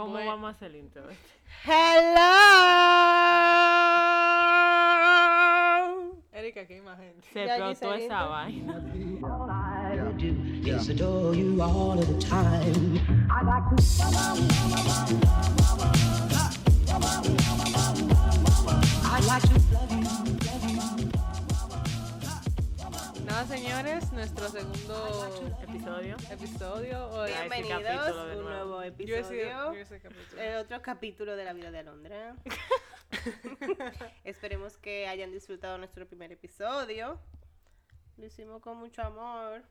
¿Cómo Bueno. vamos a hacer el intro? Hello. Erika, qué imagen. Se Ya, explotó Giselita. esa vaina. Nada, señores, nuestro segundo Episodio. episodio. Hoy Bienvenidos a un nuevo. nuevo yo he sido- episodio. yo ese capítulo. El otro capítulo de la vida de Alondra. Esperemos que hayan disfrutado nuestro primer episodio. Lo hicimos con mucho amor.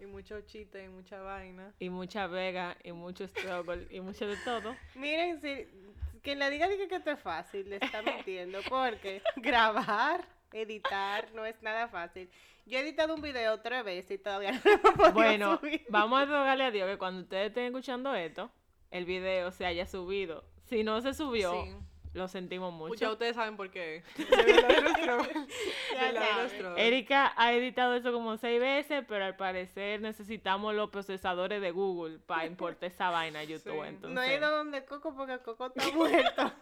Y mucho chiste y mucha vaina. Y mucha vega, y mucho struggle, y mucho de todo. Miren, si quien le diga, diga que esto es fácil, le está mintiendo. Porque grabar, editar, no es nada fácil. Yo he editado un video tres veces y todavía no lo he podido Bueno, subir. vamos a rogarle a Dios que cuando ustedes estén escuchando esto, el video se haya subido. Si no se subió, Sí. Lo sentimos Pues mucho. ya ustedes saben por qué. Erika ha editado eso como seis veces, pero al parecer necesitamos los procesadores de Google para importar esa vaina a YouTube. Sí. Entonces, No he ido donde Coco porque Coco está muerto.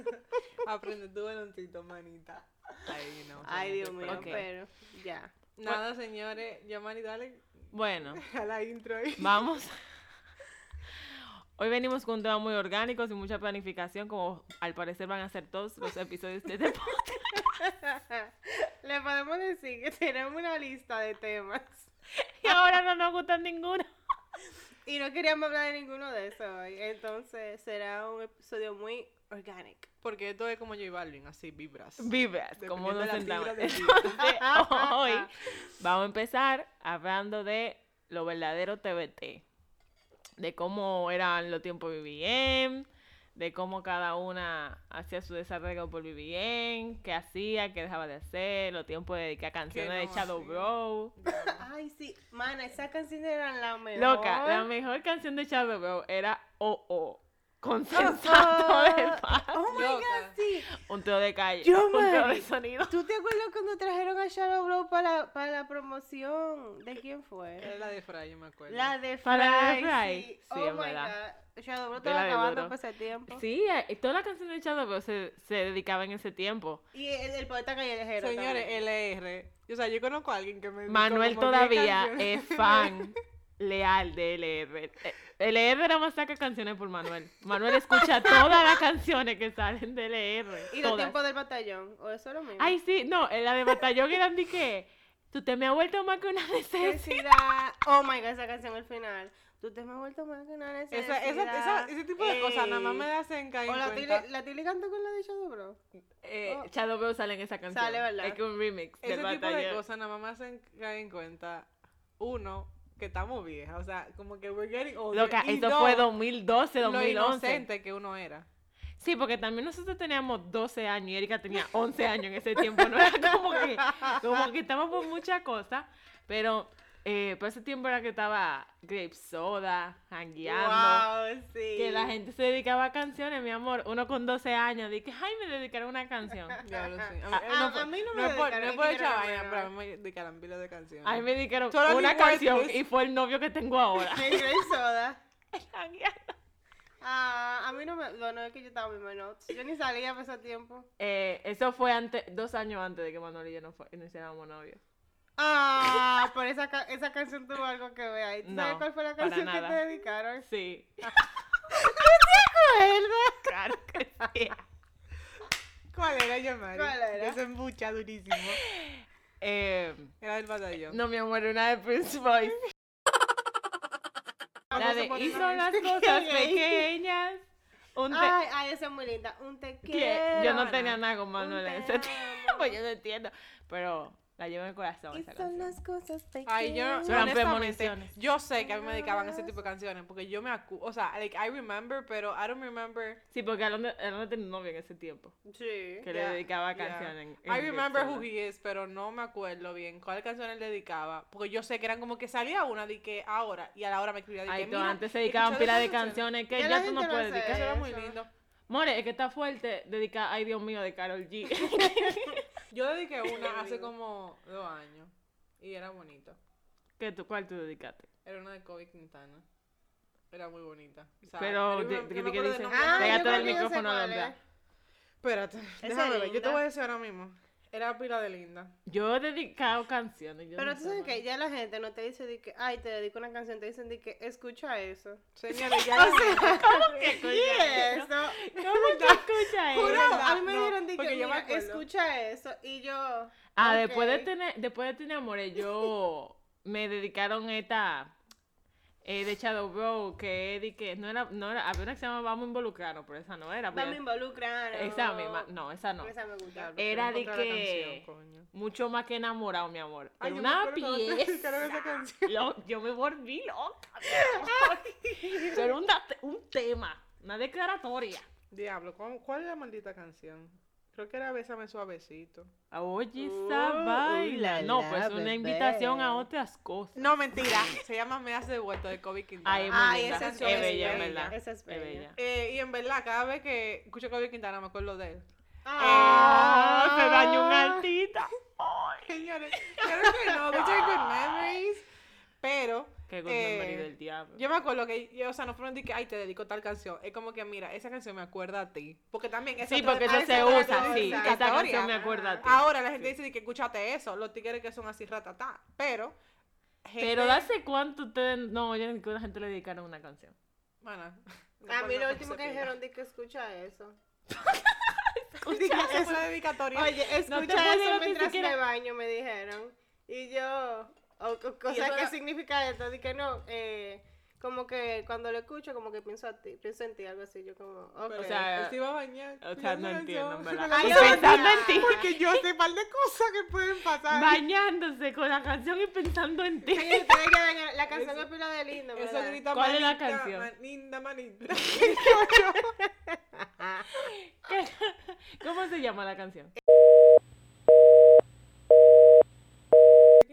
Aprende tu veloncito, manita. Ay, no, Ay, Dios mío, pero ya. Nada, señores. Ya, Mari, dale bueno, a la intro ahí. vamos. Hoy venimos con un tema muy orgánico, sin mucha planificación, como al parecer van a ser todos los episodios de este podcast. Le podemos decir que tenemos una lista de temas. Y ahora no nos gustan ninguno. Y no queríamos hablar de ninguno de esos hoy. Entonces será un episodio muy orgánico. Porque esto es como J Balvin, así vibras. Vibras, como nos sentamos. Entonces, hoy vamos a empezar hablando de lo verdadero TBT. De cómo eran los tiempos de BBM, de cómo cada una hacía su desarrollo por BBM, qué hacía, qué dejaba de hacer, los tiempos de dedicar canciones de Shadow. Bro. Ay, sí. Mana, esa canción era la mejor. Loca, la mejor canción de Shadow Bro era Oh Oh, con sensato de paz. Oh my Loca. god, sí. Un teo de calle, Yo, un teo de sonido. ¿Tú te acuerdas cuando trajeron a Shadow Blow para la, para la promoción? ¿De quién fue? Era la de Fray, yo me acuerdo. La de Fry. Para la de Fry. Sí, Sí, oh en my verdad. god. Shadow Blow estaba acabando por ese tiempo. Sí, eh, todas las canciones de Shadow Bro se, se dedicaban en ese tiempo. Y el, el poeta callejero. Señores, también. LR. O sea, yo conozco a alguien que me. Manuel como 10 todavía es fan leal de LR. LR era más saca canciones por Manuel. Manuel escucha todas las canciones que salen de LR. Y los tiempos del batallón. O eso es lo mismo. Ay, sí, no, en la de Batallón eran de que tú te me has vuelto más que una necesidad. Oh my god, esa canción al final. Tú te me has vuelto más que una necesidad. Esa, esa, esa, ese tipo de cosas nada más me Ey. hacen caer O en la cuenta. Tili, la Tili canta con la de Shadow Bro. Eh, Oh. Shadow Bro sale en esa canción. Sale, ¿verdad? Es que un remix Ese del tipo de Batallón. cosas nada más me hacen caer en cuenta. Uno, que estamos viejas. O sea, como que we're getting older. Loca, y esto dos, fue 2012, Lo 2011. inocente que uno era. Sí, porque también nosotros teníamos 12 años y Erika tenía 11 años en ese tiempo. No era como que, como que estamos por muchas cosas, pero eh, por ese tiempo era que estaba Grape Soda, hangueando. Wow, sí. Que la gente se dedicaba a canciones, mi amor. Uno con 12 años, dije, ay, me dedicaron una canción. Diablo, sí. A, A- mí- no, a mí no no me no dedicaron, por yo echar vaina, pero a mí me dedicaron pilas de canciones. A mí me dedicaron una canción y fue el novio que tengo ahora. Me Grape Soda. Hangueando. Ah, a mí no me. Bueno, es que yo estaba en mi notes. Yo ni salía por ese tiempo. Eh, eso fue antes, dos años antes de que Manuel y yo no, fue, no hiciéramos novios. Ah, por esa, ca- esa canción tuvo algo que ver ahí. ¿Tú No, sabes cuál fue la canción que te dedicaron? Sí. ¿Verdad? Claro que sí. ¿Cuál era, Yamari? ¿Cuál era? Ese embucha durísimo. Eh, Era del batallón. no, mi amor, una de Prince Boyce. La Vamos a de hizo las cosas pequeñas. Un te- Ay, ay, esa es muy linda. Un te quiero. yo no tenía nada con Manuel en ese te tiempo, yo no entiendo. Pero la llevo en el corazón Y esa son canción. las cosas pequeñas. Ay, yo, Eran honestamente, premoniciones. yo sé que a mí me dedicaban ese tipo de canciones porque yo me acu... O sea, like, I remember, pero I don't remember... Sí, porque Alondra, tenía un novio en ese tiempo Sí. que le Yeah, dedicaba yeah. canciones. en- I remember who he is, pero no me acuerdo bien cuál canción él dedicaba. Porque yo sé que eran como que salía una de que ahora y a la hora me escribía de Ay, que tú, mira, antes se dedicaban pila de canciones que Ya tú no puedes hace Eso dedicar. era muy lindo. More, es que está fuerte dedicar Ay Dios mío de Carol G. Yo dediqué una hace como dos años y era bonito. ¿Qué tú, ¿Cuál tú dedicaste? Era una de Kobe Quintana. Era muy bonita. O sea, Pero, ¿de- de qué acuerdo del dice? nombre. Ah, Pégate creo del micrófono, es. Espérate, déjame ver. Yo te voy a decir ahora mismo. Era pila de linda. Yo he dedicado canciones. yo Pero no tú sabes que ya la gente no te dice de que, ay, te dedico una canción, te dicen de que escucha eso. Señores, ya la ¿Cómo que ¿Y escucha eso? ¿Cómo que escucha eso? Juro, a mí me dijeron de que, mira, escucha eso. Y yo. Ah, después de tener, después de tener amores, yo me dedicaron esta eh, de Shadow Bro, que es de que no era, no era, había una que se llama Vamos a involucrarnos, pero esa no era. Vamos a pero- involucrar. esa misma, no, esa no. Esa me gusta. Era de que- canción. Mucho más que enamorado, mi amor. Ay, Pero yo una pieza. canción. Lo- yo me volví loca. Pero un, un tema, una declaratoria. Diablo, ¿cuál, cuál es la maldita canción? Creo que era Bésame suavecito. Oye, Uh, esa uh, vaina. la, No, la, pues una bebé. invitación a otras cosas. No, mentira. Se llama Me has devuelto de Kobe Quintana. Ay, Ay, esa Es es bella, verdad. Esa es bella. Eh, y en verdad, cada vez que escucho Kobe Quintana me acuerdo de él. Ah, se dañó un altita. Ay, Señores, claro que no, are good memories. Pero, qué good Eh, memory del diablo. yo me acuerdo que, yo, o sea, no fueron de que, ay, te dedico tal canción. Es como que, mira, esa canción me acuerda a ti. Porque también esa Sí, porque eso se usa, sí. esa canción me acuerda a ti. Ahora la gente dice de que escúchate eso, los tigres que son así ratatá. Pero, gente- Pero ¿hace cuánto ustedes no oyen que una gente le dedicaron una canción? Bueno, A mí lo último que dijeron de que escucha eso. Fue la dedicatoria. Oye, escucha eso mientras me baño, me dijeron. Y yo, o, o- Y ¿qué era- significa esto? Dije, no, eh, como que cuando lo escucho, como que pienso a ti, pienso en ti, algo así, yo como, ok. Pero, O sea, se iba a bañar. O sea, no entiendo, en verdad. Ay, Y yo pensando no. en ti. Porque yo sé par de cosas que pueden pasar. Bañándose con la canción y pensando en ti. Sí, ustedes ya ven, la canción es pila de lindo, Eso grita ¿Cuál es la canción? Manita, manita. ¿Cómo se llama la canción?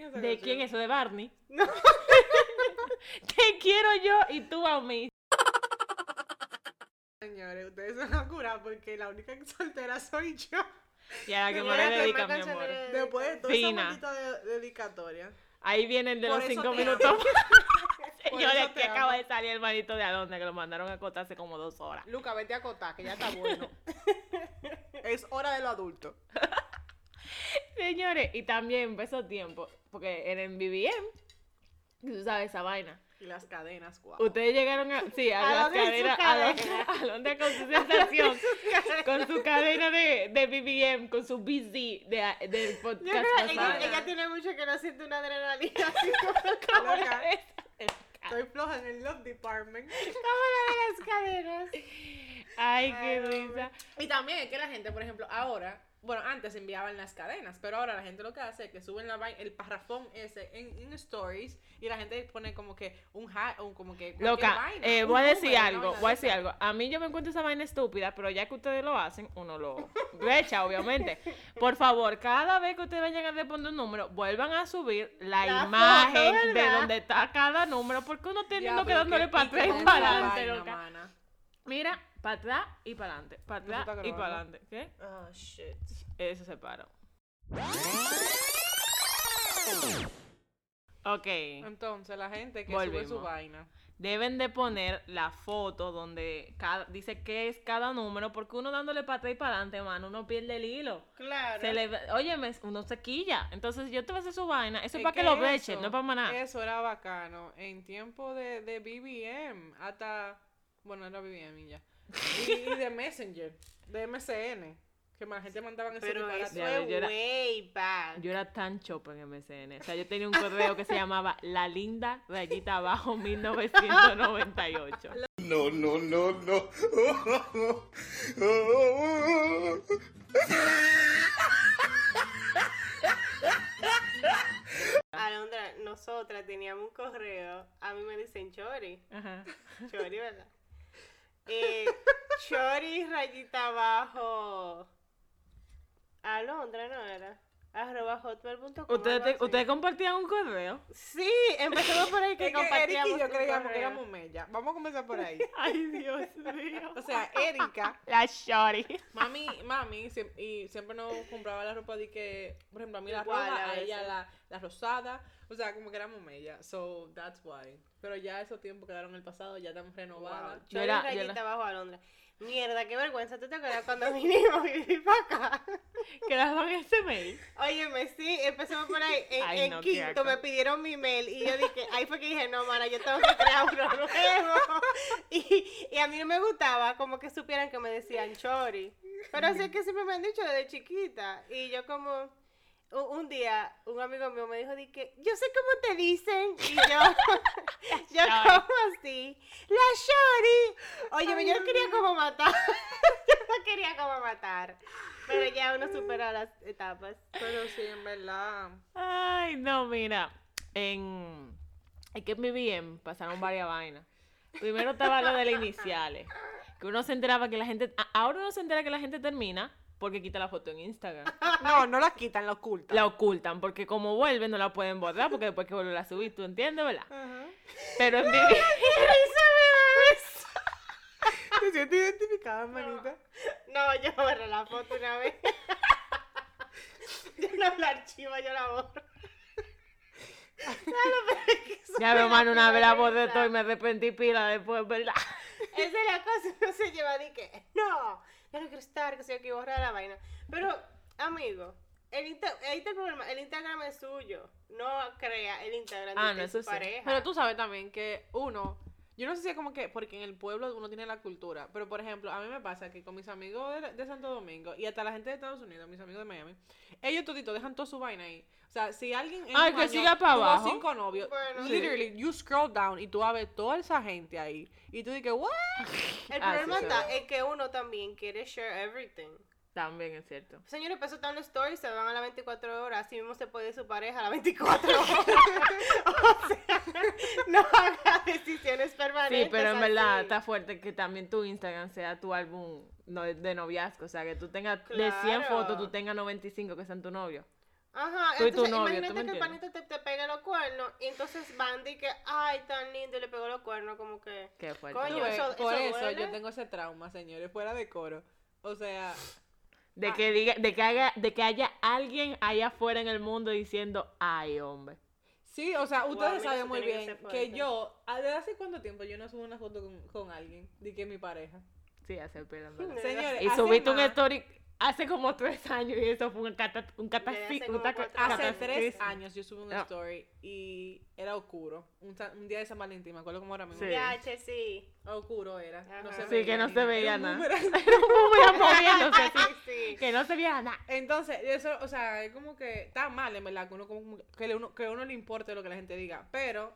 Es esa ¿De canción? quién es eso? ¿De Barney? Te quiero yo y tú a mí. Señores, ustedes se van a curar porque la única soltera soy yo. Y a la que me le ¿qué dedica, más mi amor. Después de toda esa Fina. maldita de- dedicatoria. Ahí viene el de Por los cinco minutos. Señores, que acaba amo. de salir el manito de Alondra, que lo mandaron a acotarse como dos horas. Luca, vete a acotar, que ya está bueno. es hora de lo adulto. Señores, y también empezó tiempo, porque en el BBM, tú sabes esa vaina. Y las cadenas, guau. Ustedes llegaron a, sí, a, A las donde cadenas, a cadena. Alondra- a Alondra con su sensación, con su cadena de, de BBM, con su BZ de, del Yo podcast creo que ella, tiene mucho que no siente una adrenalina así como. Estoy floja en el Love Department. como la de las caderas. Ay, qué risa. Y también es que la gente, por ejemplo, ahora, bueno, antes enviaban las cadenas, pero ahora la gente lo que hace es que suben la el parrafón ese en, en stories y la gente pone como que un hat, un como que Loca, vaina, eh, un voy a decir número, algo, vaina voy a de decir algo. A mí yo me encuentro esa vaina estúpida, pero ya que ustedes lo hacen, uno lo echa, obviamente. Por favor, cada vez que ustedes vayan a responder un número, vuelvan a subir la, La imagen foto, de donde está cada número, porque uno teniendo que Diablo, dándole qué para atrás y para adelante, vaina. Mira, para atrás y para adelante, para ¿No se atrás y para adelante. ¿Qué? Oh, shit. Eso se paró. Ok. Entonces, la gente que sube su vaina. Deben de poner la foto donde cada, dice qué es cada número, porque uno dándole para atrás y para adelante, mano, uno pierde el hilo. Claro. Se le, óyeme, uno se quilla. Entonces yo te voy a hacer su vaina. Eso es Es para que, que lo vechen, no es para maná. Eso era bacano. En tiempo de, de BBM, hasta. Bueno, era BBM y ya. Y, y de Messenger, de MCN. Que la gente mandaba ese Pero eso Ya, yo era- way back. Yo era tan chopa en MSN. O sea, yo tenía un correo que se llamaba La Linda Rayita Abajo 1998. No, no, no, no. Alondra, nosotras teníamos un correo. A mí me dicen Chori. Ajá. Chori, ¿verdad? Eh, Chori rayita abajo. Alondra, ¿no era? Arroba hotmail.com. ¿Ustedes. ¿Ustedes compartían un correo? Sí, empezamos por ahí que Es que Eric compartíamos y yo creíamos que éramos mella. Vamos a comenzar por ahí. Ay, Dios mío. O sea, Erika, La shorty. mami, mami, y siempre nos compraba la ropa de que, por ejemplo, a mí la Igual, roja, a a ella la, la rosada. O sea, como que éramos mella. So, that's why. Pero ya esos tiempos quedaron en el pasado, ya estamos renovadas. Yo Yo era- yo rayita era- abajo Alondra. Mierda, qué vergüenza. ¿Tú te acuerdas cuando vinimos vivir para acá? Quedaban ese mail. Óyeme, sí, empezamos por ahí. En, Ay, en no, qué quinto me pidieron mi mail y yo dije, ahí fue que dije, no, mana, yo tengo que crear uno nuevo. Y, y a mí no me gustaba como que supieran que me decían chori. Pero así es que siempre me han dicho desde chiquita. Y yo como, un, día, un amigo mío me dijo, di que, yo sé cómo te dicen. Y yo, yo Shori. como así, la chori. Oye, yo no quería como matar. yo no quería como matar. Pero ya uno supera las etapas. Pero sí, en verdad. Ay, no, mira. En. Es que en mi bien pasaron varias vainas. Primero estaba lo de las iniciales. Que uno se enteraba que la gente. Ahora uno se entera que la gente termina porque quita la foto en Instagram. No, no la quitan, la ocultan. La ocultan porque como vuelve no la pueden borrar porque después que vuelve a subir, ¿tú entiendes, verdad? Pero en mi. ¿Te sientes identificada, manita? No, yo borré la foto una vez. yo no la archivo, yo la borro. ¿Sabes lo peor que eso Ya me hermano una vez la borré todo y me arrepentí pila después, ¿verdad? Esa es la cosa, uno se lleva de que, no, no quiero estar, que se yo que borrar la vaina. Pero, amigo, el inter- ahí está el problema, el Instagram es suyo, no crea el Instagram Ah, de no, tu eso sí. pareja. Pero tú sabes también que uno, yo no sé si es como que, porque en el pueblo uno tiene la cultura, pero por ejemplo, a mí me pasa que con mis amigos de, de Santo Domingo y hasta la gente de Estados Unidos, mis amigos de Miami, ellos toditos dejan toda su vaina ahí. O sea, si alguien en Ay, un que año siga pa' tuvo abajo. cinco novios, Bueno, sí. literally, you scroll down y tú vas a ver toda esa gente ahí. Y tú dices, what? el Ah, problema sí, está es que uno también quiere share everything. También es cierto. Señores, pues eso están los stories, se van a las 24 horas, así mismo se puede ir su pareja a las 24 horas. o sea, no haga decisiones permanentes. Sí, pero en verdad así. está fuerte que también tu Instagram sea tu álbum de noviazgo. O sea, que tú tengas de 100 Claro. fotos, tú tengas 95 que sean tu novio. Ajá, tú y tu entonces novio, ¿tú imagínate que el panito te, te pegue los cuernos y entonces van y que, ay, tan lindo y le pegó los cuernos, como que... Qué fuerte. Coño, eso- por eso yo tengo ese trauma, señores, fuera de coro. O sea, De que diga, de que haga, de que haya alguien allá afuera en el mundo diciendo, ay, hombre. sí, o sea, ustedes saben muy que bien que, yo, ¿a- ¿desde hace cuánto tiempo yo no subo una foto con, con alguien? De que es mi pareja. Sí, hace. Sí. Señores, Y subiste un story hace como tres años y eso fue un cata, un catastri- hace como tres años yo subí un No. story y era oscuro. Un, un día de San Valentín, me acuerdo cómo era mismo. Sí. Che, sí. Oscuro era. No se Sí, que veía no ni se veía nada. Era un. Ay, sí. Que no se viera nada. Entonces, eso, o sea, es como que está mal, en verdad, que uno, como, que, uno, que uno le importe lo que la gente diga. Pero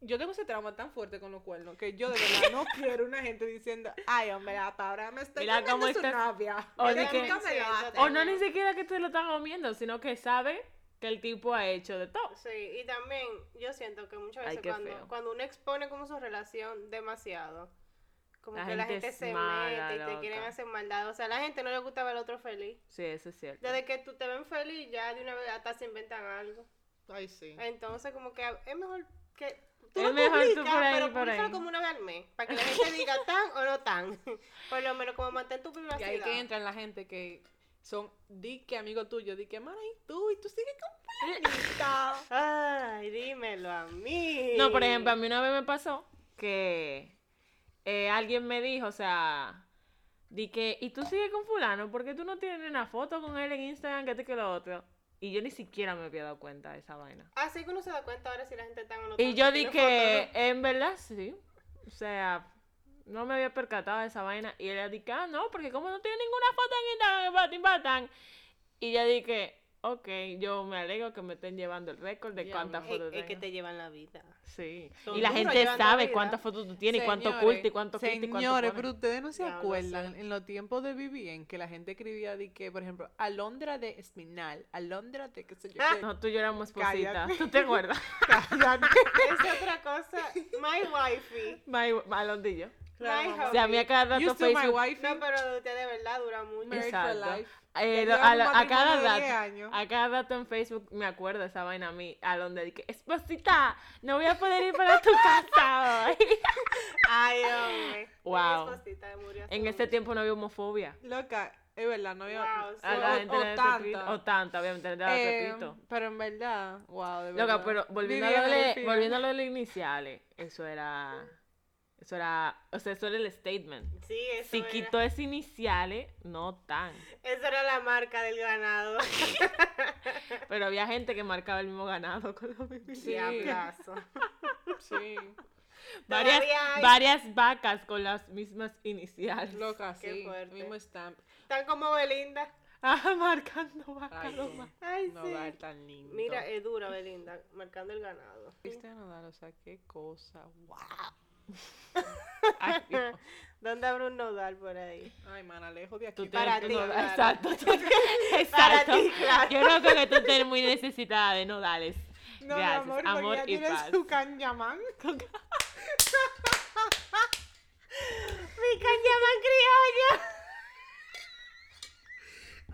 yo tengo ese trauma tan fuerte con los cuernos que yo de verdad no quiero una gente diciendo, ay, hombre, hasta ahora me estoy Mira comiendo cómo su estás- novia. O de que- O no ni siquiera que te lo están comiendo, sino que sabe que el tipo ha hecho de todo. Sí, y también yo siento que muchas veces cuando, cuando uno expone como su relación demasiado, como La que la gente se mala, mete y te quieren hacer maldad. O sea, a la gente no le gusta ver al otro feliz. Sí, eso es cierto. Desde que tú te ven feliz, ya de una vez hasta se inventan algo. Ay, sí. Entonces, como que es mejor que tú Es lo mejor tú publicas, por ahí, pero por ahí. como una vez al mes, para que la gente diga tan o no tan. Por lo menos como mantén tu Y privacidad. ahí que entran la gente que son, di que amigo tuyo, di que, mana, y tú, y tú sigues con fulanita. Ay, dímelo a mí. No, por ejemplo, a mí una vez me pasó que eh, alguien me dijo, o sea, di que, ¿y tú sigues con fulano? ¿Por qué tú no tienes una foto con él en Instagram que esto y que lo otro? Y yo ni siquiera me había dado cuenta de esa vaina. Así que uno se da cuenta ahora si la gente está o no Y yo si di tiene que, fotos, en verdad, sí. O sea, no me había percatado de esa vaina. Y ella dije, ah, no, porque como no tiene ninguna foto en Instagram. Y ya dije, ok, yo me alegro que me estén llevando el récord de cuántas ¿no? fotos Es, es que te llevan la vida. Sí. Son Y la gente sabe cuántas fotos tú tienes y cuánto Señores, oculta y cuánto quita y cuánto Señores, pero ustedes no se Ya acuerdan en los tiempos de Vivien que la gente escribía de que, por ejemplo, Alondra de Espinal, Alondra de qué sé yo. qué. No, tú lloramos esposita. Cállate. ¿Tú te acuerdas? Cállate. Es otra cosa. My wifey. My- Malondillo. Claro. O sea, a mí a cada rato Facebook... No, pero usted de verdad dura mucho. Married Exacto. Eh, a, cada matrimonio de 10 rato, años. a cada rato en Facebook me acuerdo esa vaina a mí, a donde dije, esposita, no voy a poder ir para tu casa hoy. Ay, hombre. Wow. Esposita murió en ese mucho. tiempo no había homofobia. Loca, es verdad, no había. Wow, sí. A o- la o- gente o tanta. o tanta, obviamente, Eh, repito. pero en verdad, wow, de verdad. Loca, pero volviendo a, lo de, volviendo a lo de los iniciales, eso era, eso era, o sea, eso era el statement. Sí, eso Si era. quitó ese iniciales, no tan. Esa era la marca del ganado. Pero había gente que marcaba el mismo ganado con los mismos Sí. Diablazo. Sí, Varias, hay- varias vacas con las mismas iniciales. loca, Qué sí. fuerte. Mismo stamp. Tan como Belinda. Ah, marcando vacas. Ay, no sí. No sí. va a ser tan lindo. Mira, es dura Belinda, marcando el ganado. Viste a o sea, qué cosa. Wow. Ay. ¿Dónde habrá un nodal por ahí? Ay, mana, lejos de aquí. Tú Para ti, que no- claro. Exacto. Exacto. Para ti, claro. Yo no creo que tú estés muy necesitada de nodales. No, Gracias. mi amor, amor porque ya y tienes paz. su cañamán. ¡Mi cañamán criollo!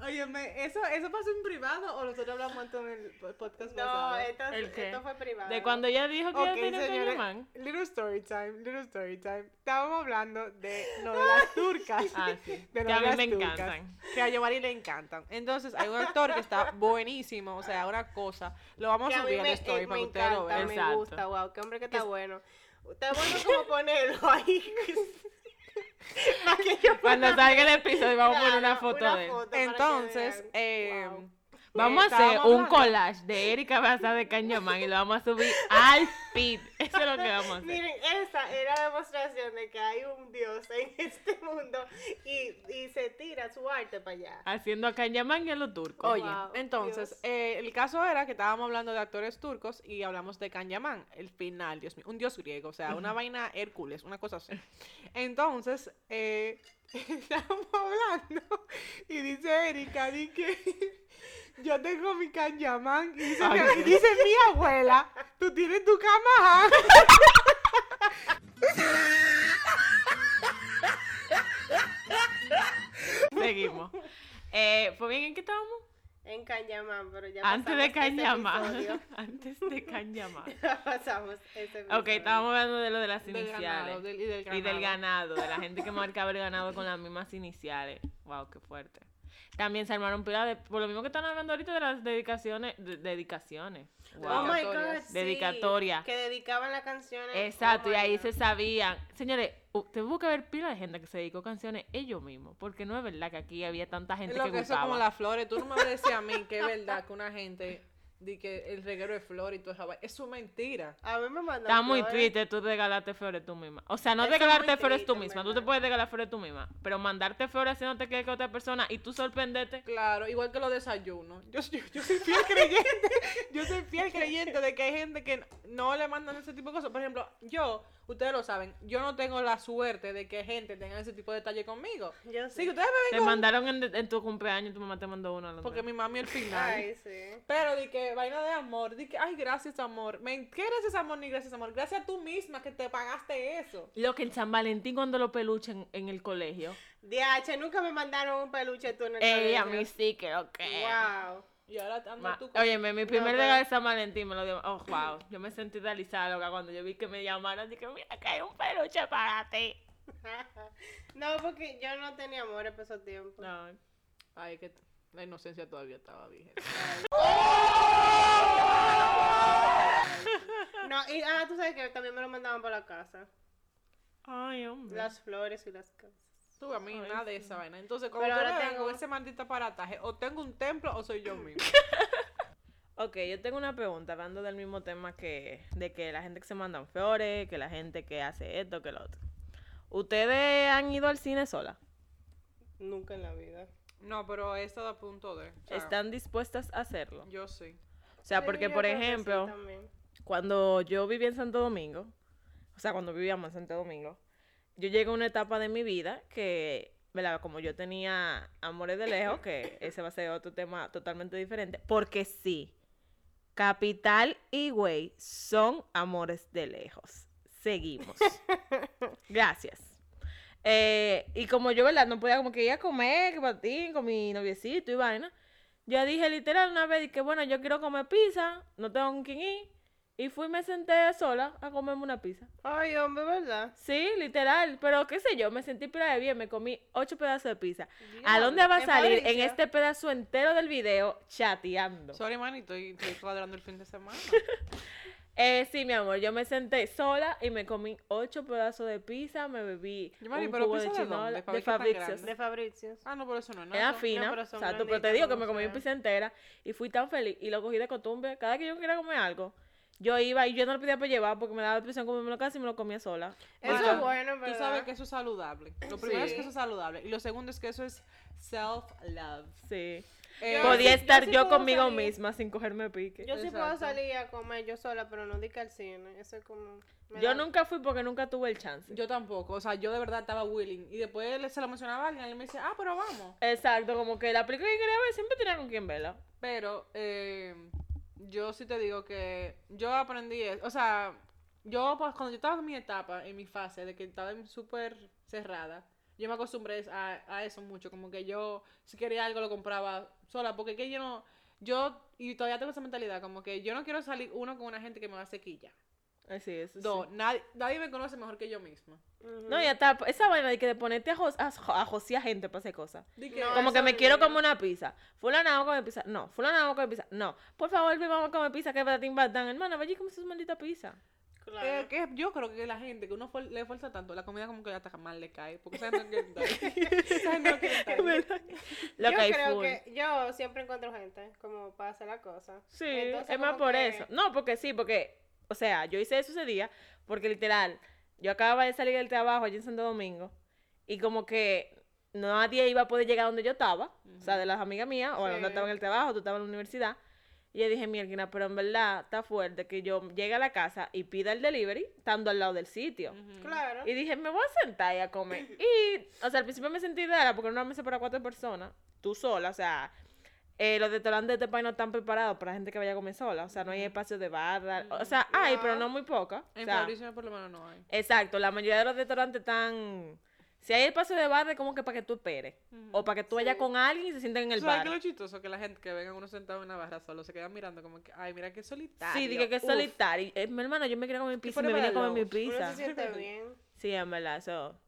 Óyeme, ¿eso, ¿eso pasó en privado o nosotros hablamos antes en el po- podcast No, pasado? esto, ¿El qué? esto fue privado. De cuando ella dijo que Ok, ella tenía señores, little story time, little story time. Estábamos hablando de novelas turcas. Ah, sí. de Que a mí novelas me turcas, encantan. Que a Giovanni le encantan. Entonces, hay un actor que está buenísimo, o sea, una cosa. Lo vamos Que a subir al me, story eh, para me que ustedes lo vean. me Exacto. gusta, wow, qué hombre que está bueno. Está bueno como ponerlo ahí. Cuando salga el episodio vamos a poner una foto de él. Entonces, eh, Wow. Vamos a hacer un collage de Erika Baza de Cañamán y lo vamos a subir al feed. Eso es lo que vamos a hacer. Miren, esa era la demostración de que hay un Dios en este mundo y, y se tira su arte para allá. Haciendo a Cañamán y a los turcos. Oye, Wow, entonces, eh, el caso era que estábamos hablando de actores turcos y hablamos de Kanyamán, el final, Dios mío, un dios griego, o sea, una vaina Hércules, una cosa así. Entonces, eh, estábamos hablando y dice Erika, di que yo tengo mi Kanyamán y dice, Ay, mi, dice abuela, tú tienes tu cama. Seguimos. Eh, ¿Fue bien en qué estábamos? En Cañamán, pero ya Antes de Cañamán. Antes de Cañamán. Ya pasamos ese Ok, estábamos hablando de lo de las Del iniciales. ganado, del- y del Y del ganado. ganado, de la gente que marcaba el ganado con las mismas iniciales. Wow, qué fuerte. También se armaron pila de, por lo mismo que están hablando ahorita de las dedicaciones, de- dedicaciones. Wow. Oh my god, sí, Dedicatoria. Que dedicaban las canciones. Exacto, Oh y ahí God. se sabían. Señores, usted busca ver pila de gente que se dedicó canciones ellos mismos, porque no es verdad que aquí había tanta gente Lo que que eso gustaba. como las flores. Tú no me decir a mí que es verdad que una gente di que el reguero de flores y todo eso. Eso es mentira. A mí me mandan Está muy flores. triste tú regalarte flores tú misma. O sea, no Eso es regalarte muy flores tú triste, misma. Tú te verdad. puedes regalar flores tú misma. Pero mandarte flores haciéndote que que otra persona y tú sorprenderte. Claro, igual que los desayunos. Yo, yo, yo soy fiel creyente. Yo soy fiel creyente de que hay gente que no le mandan ese tipo de cosas. Por ejemplo, yo, ustedes lo saben, yo no tengo la suerte de que gente tenga ese tipo de detalle conmigo. Yo Sí, ustedes me Te ven con... mandaron en, en tu cumpleaños, tu mamá te mandó uno. a Porque mi mami al final. Ay, sí. Pero di que vaina de amor, di que, ay, gracias amor. Me, ¿Qué gracias amor ni gracias amor? Gracias a tú misma que te pagaste eso. Lo que en San Valentín cuando lo peluchen en el colegio. DH, nunca me mandaron un peluche tú en el Ey, a colegio. mí sí que ok. Wow. Y ahora anda tú con... Óyeme, mi primer regalo de San Valentín me lo dio. Oh, wow. Yo me sentí realizada loca cuando yo vi que me llamaron. Dije, mira que hay un peluche para ti. no, porque yo no tenía amores por esos tiempos. No. Ay, que la inocencia todavía estaba vigente. No, y ah, tú sabes que también me lo mandaban para la casa. Ay, hombre. Las flores y las cosas. Tú a mí Ay, nada de esa vaina. Entonces, como Pero tú ahora tengo- ese maldito aparataje, o tengo un templo o soy yo mismo. Ok, yo tengo una pregunta hablando del mismo tema que de que la gente que se mandan flores, que la gente que hace esto, que lo otro. ¿Ustedes han ido al cine sola? Nunca en la vida. No, pero he estado a punto de. o sea, ¿Están dispuestas a hacerlo? Yo sí. O sea, Sí, porque por sí ejemplo, cuando yo vivía en Santo Domingo, o sea, cuando vivíamos en Santo Domingo, yo llegué a una etapa de mi vida que, ¿verdad? Como yo tenía amores de lejos, que ese va a ser otro tema totalmente diferente, porque sí, Capital y Güey son amores de lejos. Seguimos. Gracias. Eh, y como yo, ¿verdad? No podía como que ir a comer, que patín, con mi noviecito y vaina. Yo dije literal una vez que bueno, yo quiero comer pizza, no tengo con quién ir. Y fui y me senté sola a comerme una pizza. Ay, hombre, ¿verdad? Sí, literal. Pero qué sé yo, me sentí pila de bien, me comí ocho pedazos de pizza. ¿A dónde va a ¿En salir en este pedazo entero del video chateando? Sorry, man, y estoy, estoy cuadrando el fin de semana. Eh, sí, mi amor, yo me senté sola y me comí ocho pedazos de pizza, me bebí Yo, Mari, un pero cubo de ¿pizza de chinola, dónde? de ¿Para ver qué tan Fabricios. De Fabricios. Ah, no, por eso no. no Era fina, pero son exacto, pero te digo que me comí sea. pizza entera y fui tan feliz y lo cogí de costumbre. Cada que yo quería comer algo, yo iba y yo no lo pedía para llevar porque me daba la presión comerme casi y me lo comía sola. Eso es bueno, Tú ¿verdad? sabes que eso es saludable. Lo primero es que eso es saludable. Y lo segundo es que eso es self-love. Sí. Eh, Podía sí- estar yo sí conmigo salir. misma sin cogerme pique. Yo sí puedo salir a comer yo sola, pero no di que al cine. Eso es como... Yo da- nunca fui porque nunca tuve el chance. Yo tampoco. O sea, yo de verdad estaba willing. Y después se lo mencionaba a alguien y él me dice, ah, pero vamos. Exacto, como que la película que quería ver siempre tenía con quién verla. Pero eh, yo sí te digo que yo aprendí, es- o sea, yo pues, cuando yo estaba en mi etapa, en mi fase de que estaba súper cerrada, yo me acostumbré a, a eso mucho, como que yo si quería algo lo compraba sola, porque que yo no, yo, y todavía tengo esa mentalidad, como que yo no quiero salir uno con una gente que me va a sequilla. Así es. Dos, nadie, nadie me conoce mejor que yo misma. Ujú. No, ya está. Esa vaina de que de ponerte a, jos- a, jo- a josear gente para hacer cosas. No, Como que me quiero comer una pizza. Fulana vamos a comer pizza. No, fulana vamos a comer pizza. No. Por favor, vamos a comer pizza que patatín batán. Hermana, vaya y come su maldita pizza. Claro. Eh, que yo creo que la gente que uno fuer- le fuerza tanto, la comida como que hasta mal le cae, porque esa gente no quiere estar ahí. Esa gente no quiere estar ahí. Lo yo que creo full. que yo siempre encuentro gente como para hacer la cosa. Sí, Entonces, es más como por que- eso. No, porque sí, porque, o sea, yo hice eso ese día, porque literal, yo acababa de salir del trabajo allí en Santo Domingo, y como que nadie iba a poder llegar donde yo estaba, o sea, de las amigas mías, o Sí. donde estaba en el trabajo, tú estabas en la universidad. Y yo dije, mierda, pero en verdad está fuerte que yo llegue a la casa y pida el delivery estando al lado del sitio. Claro. Y dije, me voy a sentar y a comer. Y, o sea, al principio me sentí rara porque era una mesa para cuatro personas, tú sola, o sea, eh, los restaurantes de este país no están preparados para gente que vaya a comer sola, o sea, no hay espacio de barra, o sea, hay, pero no muy poca. En o sea, por lo menos no hay. exacto, la mayoría de los restaurantes están, si hay espacio de barra es como que para que tú esperes, o para que tú vayas con alguien y se sienten en el ¿Sabes bar. qué es lo chistoso? Que la gente que venga uno sentado en una barra solo se quedan mirando como que, ay, mira qué solitario. Sí, dije que es solitario. Eh, mi hermano, yo me quería comer mi pizza y me vine a comer mi Uno pizza. se siente bien. Sí, en verdad, eso,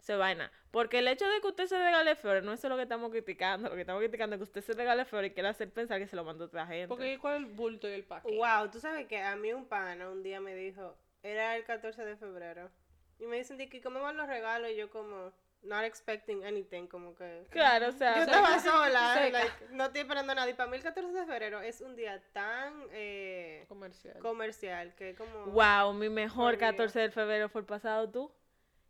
eso es vaina. Porque el hecho de que usted se regale flores, no es lo que estamos criticando. Lo que estamos criticando es que usted se regale flores y quiera hacer pensar que se lo mandó otra gente. Porque ¿cuál es el bulto y el paquete? Wow, tú sabes que a mí un pana un día me dijo, era el 14 de febrero, y me dicen, que ¿cómo van los regalos? Y yo como, not expecting anything, como que... Claro, o sea, Yo estaba sola, like, no estoy esperando nada. Y para mí el 14 de febrero es un día tan eh, Comercial. comercial que como... wow, mi mejor Olvida. 14 de febrero fue el pasado tú.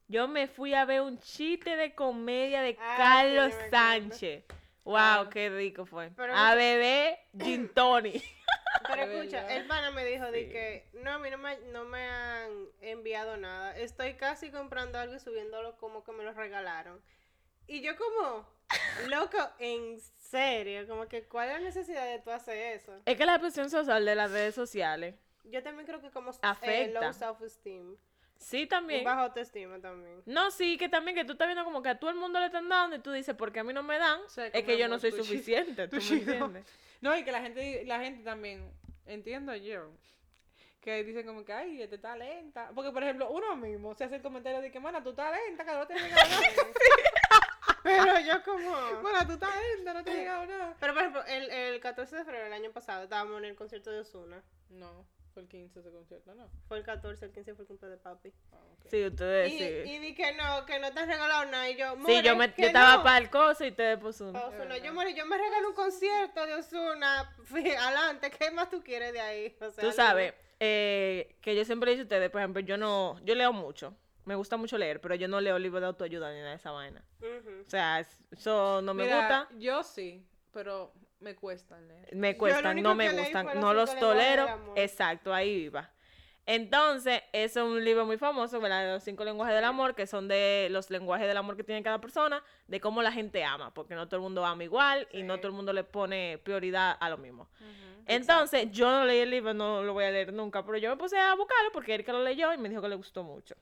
Yo me fui a ver un chiste de comedia de Ah, Carlos sí. Sánchez. Wow, Ah. qué rico fue. Pero a no- beber gin tonic. Pero escucha, el pana me dijo de que no, a mí no me, no me han enviado nada. Estoy casi comprando algo y subiéndolo como que me lo regalaron. Y yo como, loco, en serio, como que ¿cuál es la necesidad de tú hacer eso? es que la presión social de las redes sociales. Yo también creo que como eh, Afecta. low self-esteem. Sí, también. bajo autoestima también. No, sí, que también que tú estás viendo como que a todo el mundo le están dando y tú dices, porque a mí no me dan, es que yo no soy suficiente, ¿tú tu me entiendes? No, y que la gente, la gente también, entiendo yo, que dicen como que, ay, este está lenta. Porque, por ejemplo, uno mismo se hace el comentario de que, mana, tú estás lenta, que no te ha llegado nada. Pero yo como... Mana, tú estás lenta, no te ha llegado nada. Pero por ejemplo, el, el 14 de febrero del año pasado estábamos en el concierto de Osuna. No, fue el 15 ese concierto, ¿no? Fue el 14, el 15 fue el cumpleaños de papi. Ah. Sí, ustedes Y, sí. y di que no, que no te has regalado nada. Y yo, Sí, "More, yo, me, yo estaba no". para el coso y ustedes pues uno. Ozuna, yo, more, yo me regalé un concierto de Osuna. Adelante, ¿qué más tú quieres de ahí? O sea, Tú sabes, eh, que yo siempre he dicho a ustedes, por ejemplo, yo no, yo leo mucho, me gusta mucho leer, pero yo no leo libros de autoayuda ni nada de esa vaina. O sea, es- eso no me Mira, gusta, Yo sí, pero me cuesta leer. me cuestan, no me que gustan, no los tolero. Exacto, ahí iba. Entonces, eso es un libro muy famoso, ¿verdad? De los cinco lenguajes del amor, que son de los lenguajes del amor que tiene cada persona, de cómo la gente ama, porque no todo el mundo ama igual y no todo el mundo le pone prioridad a lo mismo. Entonces, yo no leí el libro, no lo voy a leer nunca, pero yo me puse a buscarlo porque Erika lo leyó y me dijo que le gustó mucho.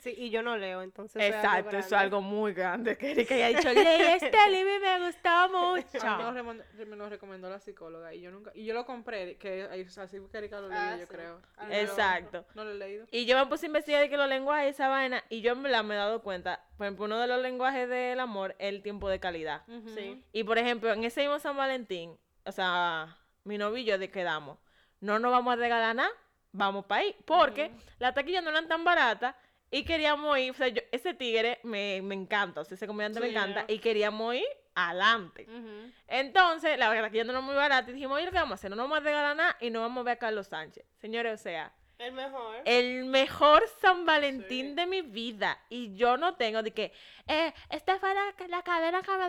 Sí, y yo no leo, entonces. Exacto, eso es algo muy grande. Que Erika haya dicho, leí este libro y me gustó A mí me lo, mucho. me lo recomendó la psicóloga y yo nunca y yo lo compré que ahí, o sea, así que Erika lo leyó Ah, yo sí. creo Ah, Y Exacto. no lo he leído Y yo me puse a investigar de que los lenguajes esa vaina, y yo en verdad me he dado cuenta, por ejemplo, uno de los lenguajes del amor es el tiempo de calidad. Sí. Y por ejemplo, en ese mismo San Valentín, o sea, mi novio y yo de quedamos, no nos vamos a regalar nada, vamos para ahí, porque las taquillas no eran tan baratas y queríamos ir, o sea, yo- ese tigre me, me encanta, o sea, ese comediante me encanta, y queríamos ir adelante. Entonces, la verdad que ya no era muy barata y dijimos, oye, ¿qué vamos a hacer? No nos vamos a regalar nada y no vamos a ver a Carlos Sánchez. Señores, o sea, El mejor. el mejor San Valentín Sí. de mi vida. Y yo no tengo de que, eh, esta fue la, la cadena que me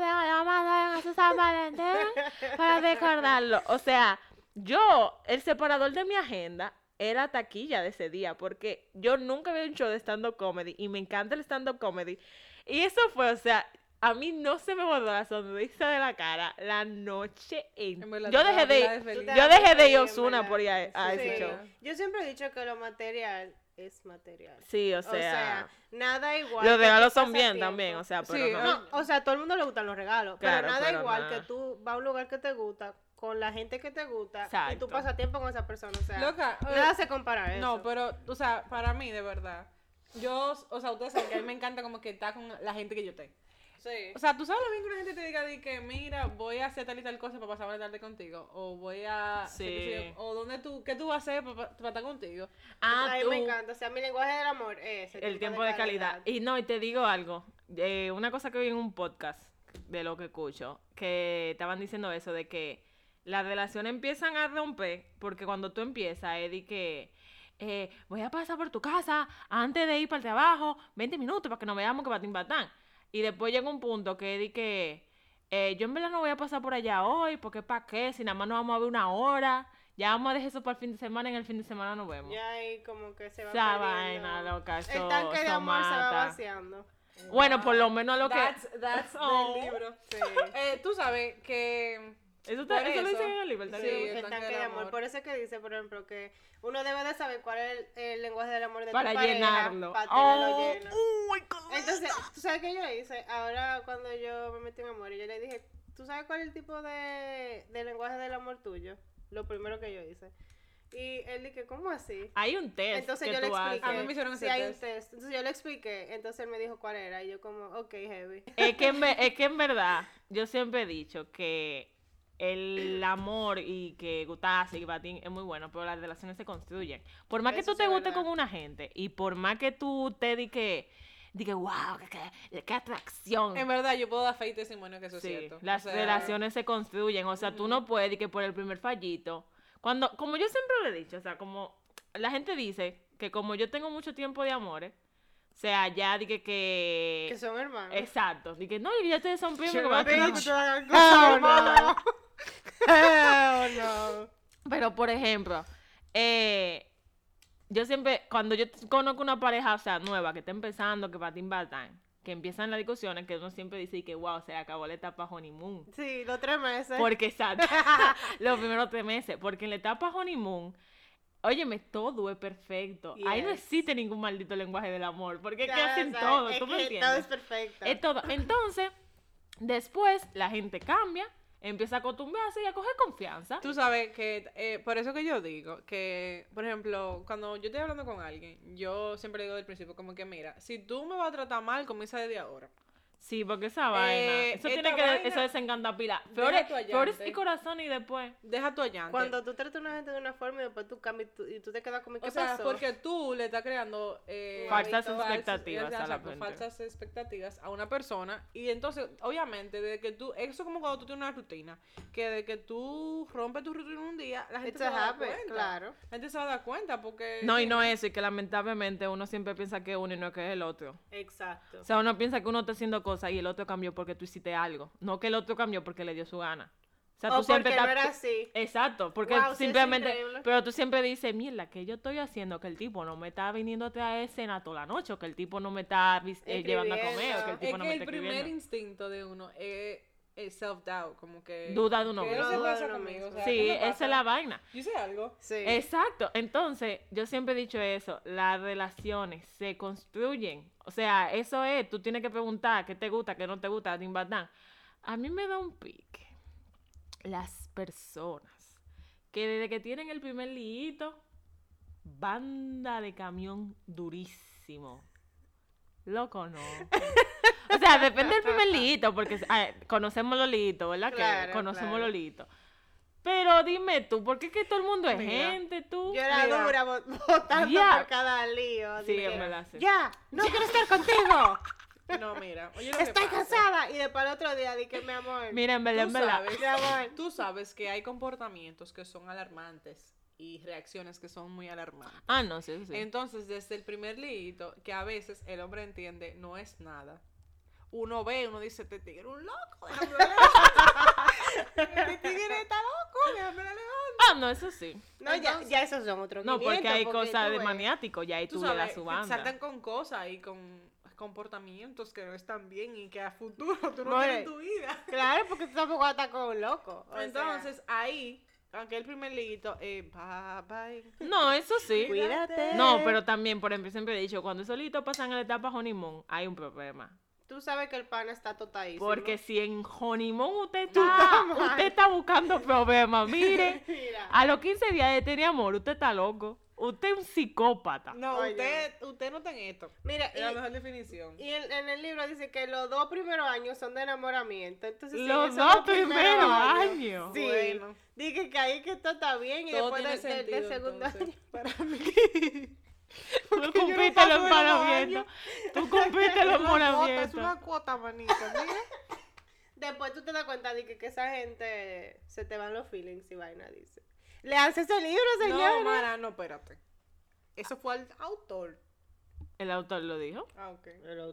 en ese San Valentín para recordarlo. O sea, yo, el separador de mi agenda era taquilla de ese día, porque yo nunca había un show de stand-up comedy y me encanta el stand-up comedy. Y eso fue, o sea, a mí no se me borró la sonrisa de la cara la noche en... Verdad, Yo dejé de ir, yo dejé de ir a cuenta, Ozuna ¿verdad? por ir a, a Sí. ese show. Yo siempre he dicho que lo material es material. Sí, o O sea, sea, nada igual. los regalos son bien también, o sea, pero Sí, no. No, o sea, a todo el mundo le gustan los regalos. Claro, pero nada pero igual nada. que tú vas a un lugar que te gusta, con la gente que te gusta, y Exacto. tu pasatiempo con esa persona. O sea, Loca, nada se compara a eso. no pero o sea para mí de verdad yo o sea ustedes saben que a mí me encanta como que estar con la gente que yo tengo Sí. O sea, tú sabes lo bien que una gente te diga de que, mira, voy a hacer tal y tal cosa para pasar una tarde contigo. O voy a... sé Sí. o dónde tú, ¿qué tú vas a hacer para, para estar contigo? Ah, a mí me encanta. O sea, mi lenguaje del amor es el tiempo de calidad. Y no, y te digo algo, eh, una cosa que vi en un podcast de lo que escucho, que estaban diciendo eso, de que las relaciones empiezan a romper, porque cuando tú empiezas, es de que eh, voy a pasar por tu casa antes de ir para el trabajo, 20 minutos para que nos veamos que batín batán. Y después llega un punto que es de que eh, yo en verdad no voy a pasar por allá hoy, porque para qué, si nada más nos vamos a ver una hora, ya vamos a dejar eso para el fin de semana, en el fin de semana nos vemos. Ya ahí como que se va Esa vaina, loca, El eso- tanque de amor se va vaciando. Bueno, por lo menos lo que... That's, that's Oh. del libro. Sí. Eh, tú sabes que... Eso, Por te- eso lo eso, dicen en el libro. el sí, tanque de- El tanque de amor. Por eso es que dice, por ejemplo, que uno debe de saber cuál es el, el lenguaje del amor de Para tu pareja llenarlo. Para tenerlo Oh, lleno. uy, qué Entonces, ¿tú sabes qué yo hice? Ahora cuando yo me metí en amor, yo le dije, ¿tú sabes cuál es el tipo de, de lenguaje del amor tuyo? Lo primero que yo hice. Y él dije, ¿cómo así? Hay un test Entonces que yo le expliqué. haces. A mí me hicieron sí, ese hay test. un test. Entonces yo le expliqué. Entonces él me dijo cuál era. Y yo como, ok, heavy. Es que, en, es que en verdad, yo siempre he dicho que el amor y que gustarse y batín es muy bueno, pero las relaciones se construyen. Por más que Eso tú te gustes verdad. con una gente y por más que tú te di que, wow, qué atracción. En verdad, yo puedo dar fe y testimonio que eso es cierto. las O sea, relaciones se construyen, o sea, tú no puedes y que por el primer fallito, cuando, como yo siempre lo he dicho, o sea, como la gente dice que como yo tengo mucho tiempo de amores, o sea, ya dije que... Que son hermanos. Exacto, dije, no, y ya ustedes son primos. Yo que no Oh, no. Pero, por ejemplo, eh, yo siempre, cuando yo conozco una pareja, o sea, nueva, que está empezando, que patín batán, que empiezan las discusiones, que uno siempre dice que, wow, se acabó la etapa honeymoon. Sí, los tres meses. Porque, exacto, los primeros tres meses, porque en la etapa honeymoon, óyeme, todo es perfecto. Ahí no existe ningún maldito lenguaje del amor, porque es que hacen o sea, todo, es ¿tú me entiendes? Todo es perfecto. Es todo. Entonces, después, la gente cambia, empieza a acostumbrarse y a coger confianza. Tú sabes que, eh, por eso que yo digo, que, por ejemplo, cuando yo estoy hablando con alguien, yo siempre digo del principio, como que, mira, si tú me vas a tratar mal, comienza desde ahora. Sí, porque esa vaina. Eh, Eso esta tiene que. vaina- Eso desencanta pila. Flores, flores y corazón y después. Deja tu allante. Cuando tú tratas a una gente de una forma y después tú cambias y tú, y tú te quedas como, ¿qué o sea, pasó? porque tú le estás creando eh, Falsas expectativas a la gente. falsas expectativas a una persona y entonces obviamente desde que tú eso es como cuando tú tienes una rutina que de que tú rompes tu rutina un día la gente It's se a va a dar cuenta claro. la gente se va a dar cuenta porque No, y no eso, y que lamentablemente uno siempre piensa que es uno y no que es el otro. Exacto. O sea, uno piensa que uno está haciendo cosas y el otro cambió porque tú hiciste algo. No que el otro cambió porque le dio su gana. O sea, o tú siempre porque no estás- era así. Exacto, porque Wow, simplemente, pero tú siempre dices, mierda, que yo estoy haciendo que el tipo no me está viniendo a traer escena toda la noche, o que el tipo no me está eh, llevando a comer, o que el tipo es no que me el está primer escribiendo. instinto de uno es, self-doubt, como que... Duda de uno ¿Qué mismo. pasa conmigo? O sea, Sí, ¿qué me esa pasa? es la vaina. Yo hice algo. Sí. Exacto. Entonces, yo siempre he dicho eso, las relaciones se construyen. O sea, eso es, tú tienes que preguntar qué te gusta, qué no te gusta, din. A mí me da un pique las personas que desde que tienen el primer liito, banda de camión durísimo. Loco, no. O sea, depende del primer liito, porque conocemos los liitos, ¿verdad? Claro, que conocemos claro. los liitos. Pero dime tú, ¿por qué que todo el mundo es Mira, gente, tú? Yo era Mira. dura vo- votando Ya. por cada lío. Sí, dije, en verdad, sí. Ya, no quiero estar contigo. No, mira, oye lo que Estoy pasa. cansada. Y después el otro día dije, mi amor. Mira, en verdad, Tú en verdad. sabes, Mi amor. tú sabes que hay comportamientos que son alarmantes y reacciones que son muy alarmantes. Ah, no, sí, sí. Entonces, desde el primer liito, que a veces el hombre entiende, no es nada. Uno ve, uno dice, este tigre un loco, déjame ver. Este tigre está loco, déjame Ah, no, eso sí. No, ya, Entonces- ya esos son otros No, porque 500, hay cosas tú de ves. maniático, ya ahí Tú tú, le das sabes, su banda. saltan con cosas y con comportamientos que no están bien y que a futuro tú no tienes en tu vida. Claro, porque tú tampoco vas a estar con un loco. o sea, Entonces, ahí, aunque el primer liito, eh, bye, bye. No, eso sí. cuídate. No, pero también, por ejemplo, siempre he dicho, cuando esos litos pasan a la etapa honeymoon, hay un problema. Tú sabes que el pan está totadísimo. Porque si en honeymoon usted Tú está, usted buscando problemas, mire, Mira. a los 15 días de tener amor, usted está loco. Usted es un psicópata. No, Oye. usted, usted no está en esto. Mira, Es la mejor definición. y en, en el libro dice que los dos primeros años son de enamoramiento. Entonces, si Los dos primeros años. Sí. Bueno. Dije que ahí que todo está bien y Todo después del, del sentido, segundo entonces, año. para mí. Tú no cumpliste los emparamiento. Tú cumpliste Es una cuota, es una cuota, manito. Mira. Después tú te das cuenta de que, que esa gente se te van los feelings y vaina, dice. Le hace ese libro, señora. No, Mara, no, espérate. Eso fue al autor. El autor lo dijo. Ah, ok.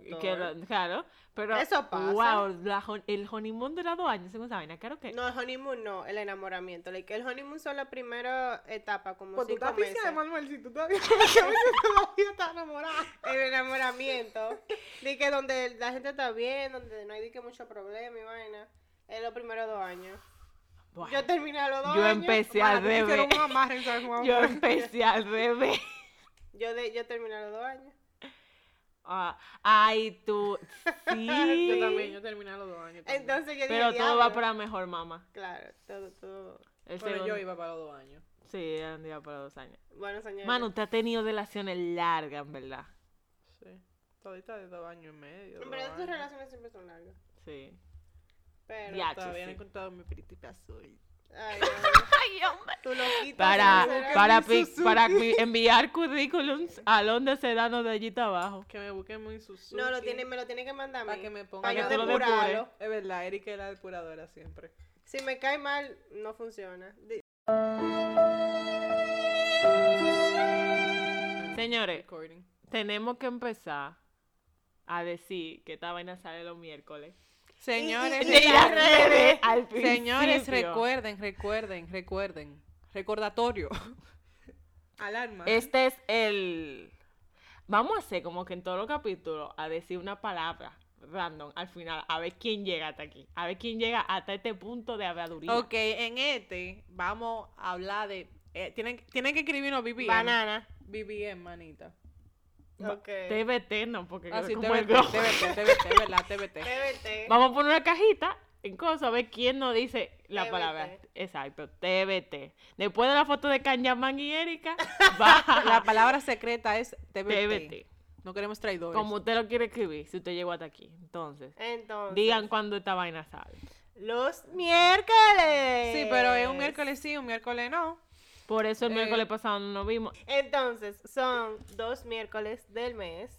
Y que lo- claro, pero Eso pasa. wow, la el honeymoon dura dos años, según esa vaina, claro que No, el honeymoon no, el enamoramiento. Like, el honeymoon son la primera etapa, como Pues tú cinco estás meses. pisando, Manuel, si tú todavía todavía estás enamorada. El enamoramiento. Di que donde la gente está bien, donde no hay di que mucho problema y vaina. Es los primeros dos años. Bueno, Yo terminé a los dos yo años. empecé al tú revés. un amarre, ¿sabes? Un Yo amarre. empecé al revés. Yo, de, yo terminé a los dos años. Ah, ay, tú. Sí. Yo también, yo terminé a los dos años. también. Entonces yo dije, Pero todo va para mejor, mamá. Claro, todo, todo. El Bueno, yo iba para los dos años. Sí, han ido para dos años. Bueno, señores. Mano, usted ha tenido relaciones largas, en verdad. Sí. Todita de dos años y medio. En verdad tus relaciones siempre son largas. Sí. Pero. Todavía no he sí. encontrado mi príncipe azul. Ay, hombre. Tú lo quitas. Para, para, pi- para pi- enviar currículums a donde se dan de allí abajo. Que me busquen muy Suzuki. No, lo tiene, me lo tiene que mandar a mí. Para que me ponga Para yo que tú lo depurarlo. Es verdad, Erika es la depuradora siempre. Si me cae mal, no funciona. Señores, Recording. tenemos que empezar a decir que esta vaina sale los miércoles. Señores, Y- y- y las redes. Al señores, recuerden, recuerden, recuerden. Recordatorio. Alarma. Este es el. Vamos a hacer como que en todos los capítulos a decir una palabra random al final, a ver quién llega hasta aquí, a ver quién llega hasta este punto de habladuría. Ok, en este vamos a hablar de. eh, tienen, tienen que escribirnos BBM. Banana. BBM, manita. Ok. TBT no, porque Ah, sí, como el TBT, globo. TBT, TBT, ¿verdad? TBT. TBT. Vamos a poner una cajita en cosa a ver quién nos dice la TBT. palabra. Exacto, TBT. Después de la foto de Kanyaman y Erika, La palabra secreta es TBT. TBT. No queremos traidores. Como usted lo quiere escribir, si usted llegó hasta aquí. Entonces, Entonces. digan cuándo esta vaina sale. Los miércoles. Sí, pero es un miércoles sí, un miércoles no. Por eso el Eh, miércoles pasado no nos vimos. Entonces, son dos miércoles del mes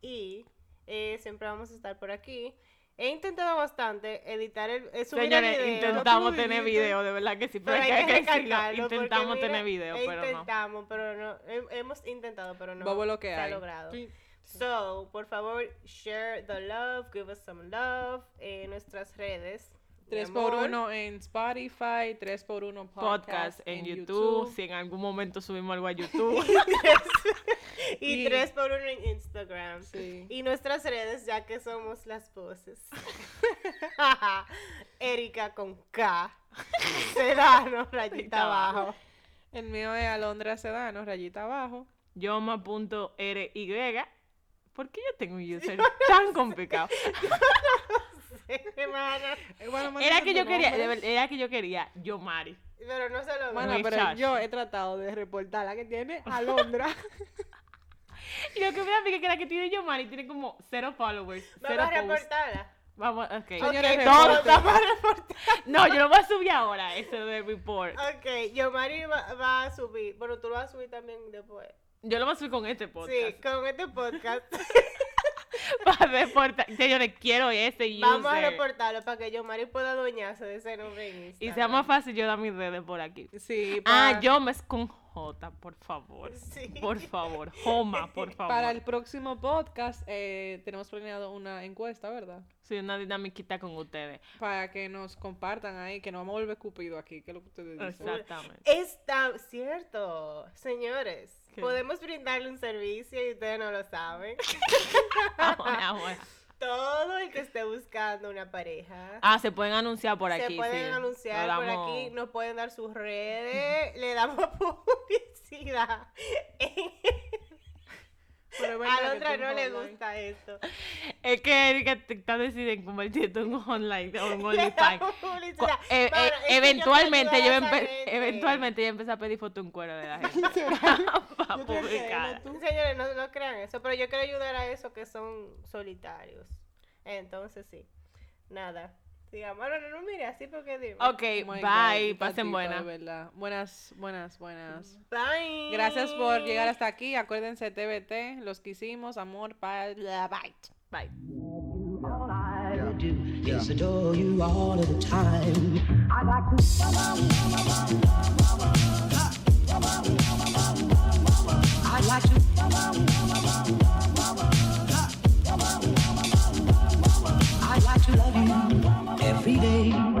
y eh, siempre vamos a estar por aquí. He intentado bastante editar el, eh, subir el Señores, video. intentamos tener video, de verdad que sí, pero, Pero hay hay que, recalcarlo Intentamos mira, tener video, pero no. Intentamos, pero no. he- Hemos intentado, pero no Vamos lo que se hay. ha logrado. Sí. So, por favor, share the love, give us some love en nuestras redes. 3 Mi por amor. 1 en Spotify, 3 por 1 podcast, Podcast en, YouTube. Si en algún momento subimos algo a YouTube. Y Y- tres por uno en Instagram. Sí. Y nuestras redes, ya que somos las voces. Erika con K. Sedano, rayita abajo. El mío es Alondra Sedano, rayita abajo. Yoma.ry. ¿Por qué yo tengo un user tan complicado? Era que yo quería, era que yo quería Yomari. Pero no se lo Bueno, pero chacho. yo he tratado de reportar la que tiene Alondra. Y lo que me da pique es que la que tiene Yomari tiene como cero followers. Cero Vamos a reportarla. Vamos, ok. Señores, Ok, Todo- reporten. vamos a reportar. No, yo lo voy a subir ahora, eso de report. Ok, Yomari va, va a subir. Bueno, tú lo vas a subir también después. Yo lo voy a subir con este podcast. Sí, con este podcast. Para reportar. Señores, quiero ese user. Vamos a reportarlo para que Yomari pueda adueñarse de ese nombre en Y sea más fácil yo dar mis redes por aquí. Sí, Ah, yo me es con J, por favor. Sí. Por favor. Joma, por favor. Para el próximo podcast eh, tenemos planeado una encuesta, ¿verdad? Sí, una dinamiquita con ustedes. Para que nos compartan ahí, que no vamos a volver cupido aquí, que es lo que ustedes dicen. Exactamente. Está cierto, señores. Podemos brindarle un servicio y ustedes no lo saben. Ahora, ahora. Todo el que esté buscando una pareja. Ah, se pueden anunciar por aquí. se pueden sí. anunciar por aquí, nos pueden dar sus redes, le damos publicidad. Pero A Alondra tú no le online. gusta esto. Es que Erika te- está decidida en convertirte en un online o un OnlyFans. eh, eh, eventualmente yo, gente. eventualmente yo empecé a pedir foto en cuero de la gente para publicar. Señores, no, no crean eso, pero yo quiero ayudar a esos que son solitarios. Entonces sí, nada. Digamos, no, no, no, mire, así porque digo. Ok, oh bye, God, pasen buenas. Buenas, buenas, buenas. Bye. Gracias por llegar hasta aquí. Acuérdense, TBT, los quisimos, amor, paz, bye. Bye. I like to love you. every day.